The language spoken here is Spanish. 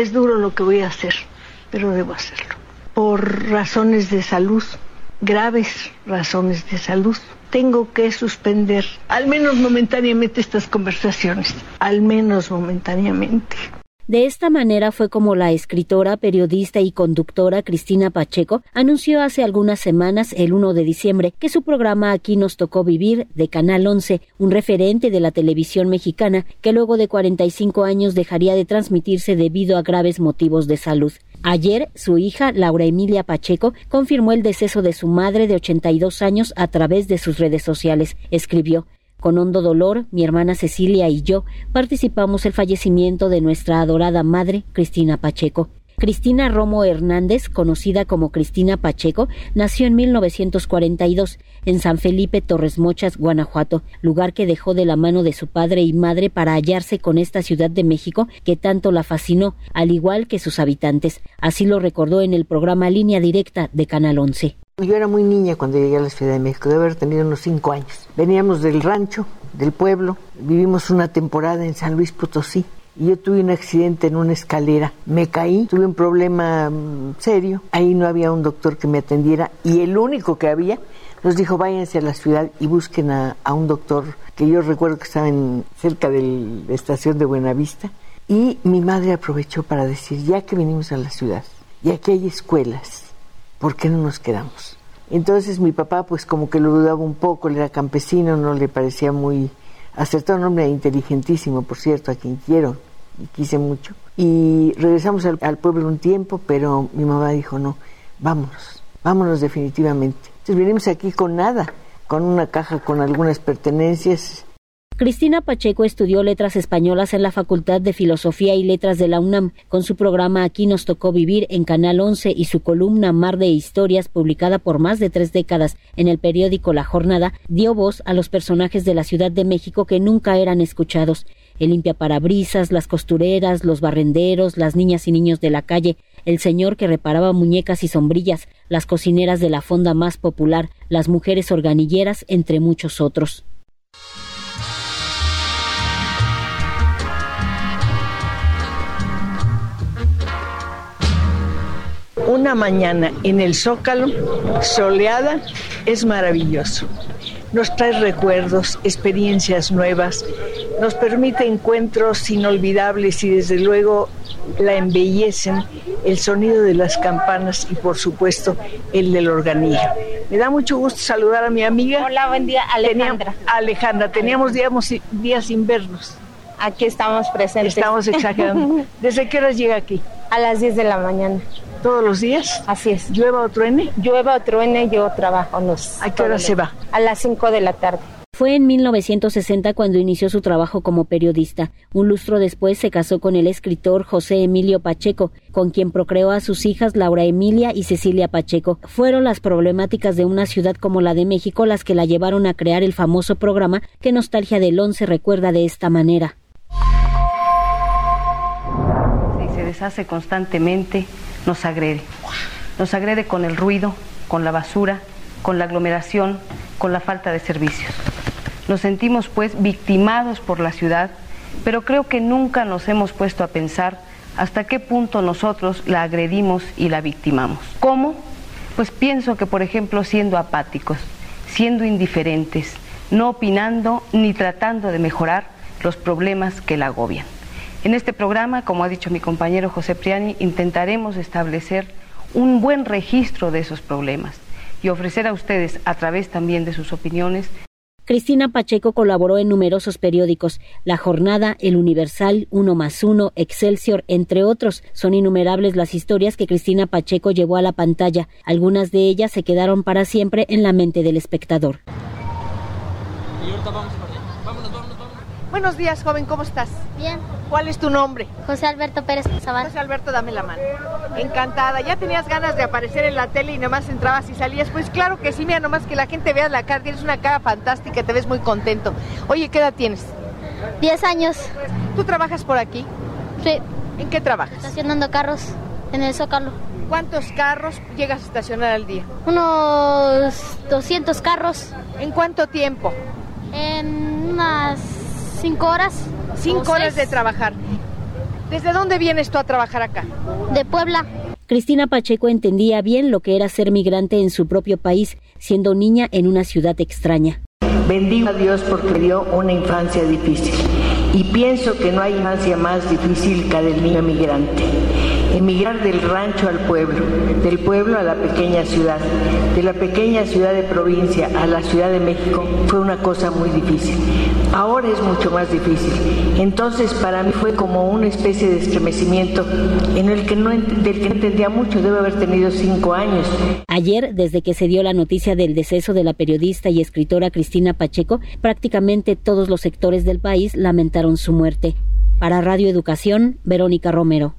Es duro lo que voy a hacer, pero debo hacerlo. Por razones de salud, graves razones de salud, tengo que suspender, al menos momentáneamente, estas conversaciones, al menos momentáneamente. De esta manera fue como la escritora, periodista y conductora Cristina Pacheco anunció hace algunas semanas, el 1 de diciembre, que su programa Aquí nos tocó vivir, de Canal 11, un referente de la televisión mexicana, que luego de 45 años dejaría de transmitirse debido a graves motivos de salud. Ayer, su hija, Laura Emilia Pacheco, confirmó el deceso de su madre de 82 años a través de sus redes sociales. Escribió con hondo dolor, mi hermana Cecilia y yo participamos el fallecimiento de nuestra adorada madre, Cristina Pacheco. Cristina Romo Hernández, conocida como Cristina Pacheco, nació en 1942 en San Felipe Torres Mochas, Guanajuato, lugar que dejó de la mano de su padre y madre para hallarse con esta ciudad de México que tanto la fascinó, al igual que sus habitantes. Así lo recordó en el programa Línea Directa de Canal 11. Yo era muy niña cuando llegué a la Ciudad de México, debe haber tenido unos cinco años. Veníamos del rancho, del pueblo, vivimos una temporada en San Luis Potosí y yo tuve un accidente en una escalera. Me caí, tuve un problema mm, serio. Ahí no había un doctor que me atendiera y el único que había nos dijo váyanse a la ciudad y busquen a, un doctor que yo recuerdo que estaba en, cerca de la estación de Buenavista. Y mi madre aprovechó para decir, ya que vinimos a la ciudad y aquí hay escuelas, ¿por qué no nos quedamos? Entonces mi papá pues como que lo dudaba un poco, él era campesino, no le parecía muy acertado, un hombre inteligentísimo, por cierto, a quien quiero y quise mucho. Y regresamos al, al pueblo un tiempo, pero mi mamá dijo, no, vámonos, vámonos definitivamente. Entonces vinimos aquí con nada, con una caja con algunas pertenencias Cristina Pacheco estudió letras españolas en la Facultad de Filosofía y Letras de la UNAM. Con su programa Aquí nos tocó vivir en Canal 11 y su columna Mar de Historias, publicada por más de tres décadas en el periódico La Jornada, dio voz a los personajes de la Ciudad de México que nunca eran escuchados. El limpia parabrisas, las costureras, los barrenderos, las niñas y niños de la calle, el señor que reparaba muñecas y sombrillas, las cocineras de la fonda más popular, las mujeres organilleras, entre muchos otros. Una mañana en el Zócalo, soleada, es maravilloso. Nos trae recuerdos, experiencias nuevas, nos permite encuentros inolvidables y desde luego la embellecen el sonido de las campanas y por supuesto el del organillo. Me da mucho gusto saludar a mi amiga. Hola, buen día, Alejandra. Alejandra, teníamos días sin vernos. Aquí estamos presentes. Estamos exagerando. ¿Desde qué hora llega aquí? A las 10 de la mañana. ¿Todos los días? Así es. ¿Llueva o truene? Llueva o truene, yo trabajo. ¿A qué hora se va? A las 5 de la tarde. Fue en 1960 cuando inició su trabajo como periodista. Un lustro después se casó con el escritor José Emilio Pacheco, con quien procreó a sus hijas Laura Emilia y Cecilia Pacheco. Fueron las problemáticas de una ciudad como la de México las que la llevaron a crear el famoso programa que Nostalgia del Once recuerda de esta manera. se deshace constantemente nos agrede. Nos agrede con el ruido, con la basura, con la aglomeración, con la falta de servicios. Nos sentimos pues victimados por la ciudad, pero creo que nunca nos hemos puesto a pensar hasta qué punto nosotros la agredimos y la victimamos. ¿Cómo? Pues pienso que, por ejemplo, siendo apáticos, siendo indiferentes, no opinando ni tratando de mejorar los problemas que la agobian. En este programa, como ha dicho mi compañero José Priani, intentaremos establecer un buen registro de esos problemas y ofrecer a ustedes, a través también de sus opiniones, Cristina Pacheco colaboró en numerosos periódicos, La Jornada, El Universal, Uno más Uno, Excelsior, entre otros. Son innumerables las historias que Cristina Pacheco llevó a la pantalla. Algunas de ellas se quedaron para siempre en la mente del espectador. Buenos días, joven, ¿cómo estás? Bien. ¿Cuál es tu nombre? José Alberto Pérez Zavala. José Alberto, dame la mano. Encantada. ¿Ya tenías ganas de aparecer en la tele y nomás entrabas y salías? Pues claro que sí, mira, nomás que la gente vea la cara. Tienes una cara fantástica, te ves muy contento. Oye, ¿qué edad tienes? Diez años. ¿Tú trabajas por aquí? Sí. ¿En qué trabajas? Estacionando carros en el Zócalo. ¿Cuántos carros llegas a estacionar al día? Unos 200 carros. ¿En cuánto tiempo? En unas cinco horas. Cinco horas de trabajar. ¿Desde dónde vienes tú a trabajar acá? De Puebla. Cristina Pacheco entendía bien lo que era ser migrante en su propio país, siendo niña en una ciudad extraña. Bendigo a Dios porque me dio una infancia difícil y pienso que no hay infancia más difícil que la del niño migrante. Emigrar del rancho al pueblo, del pueblo a la pequeña ciudad, de la pequeña ciudad de provincia a la Ciudad de México fue una cosa muy difícil. Ahora es mucho más difícil. Entonces para mí fue como una especie de estremecimiento en el que no, del que no entendía mucho. Debe haber tenido cinco años. Ayer, desde que se dio la noticia del deceso de la periodista y escritora Cristina Pacheco, prácticamente todos los sectores del país lamentaron su muerte. Para Radio Educación, Verónica Romero.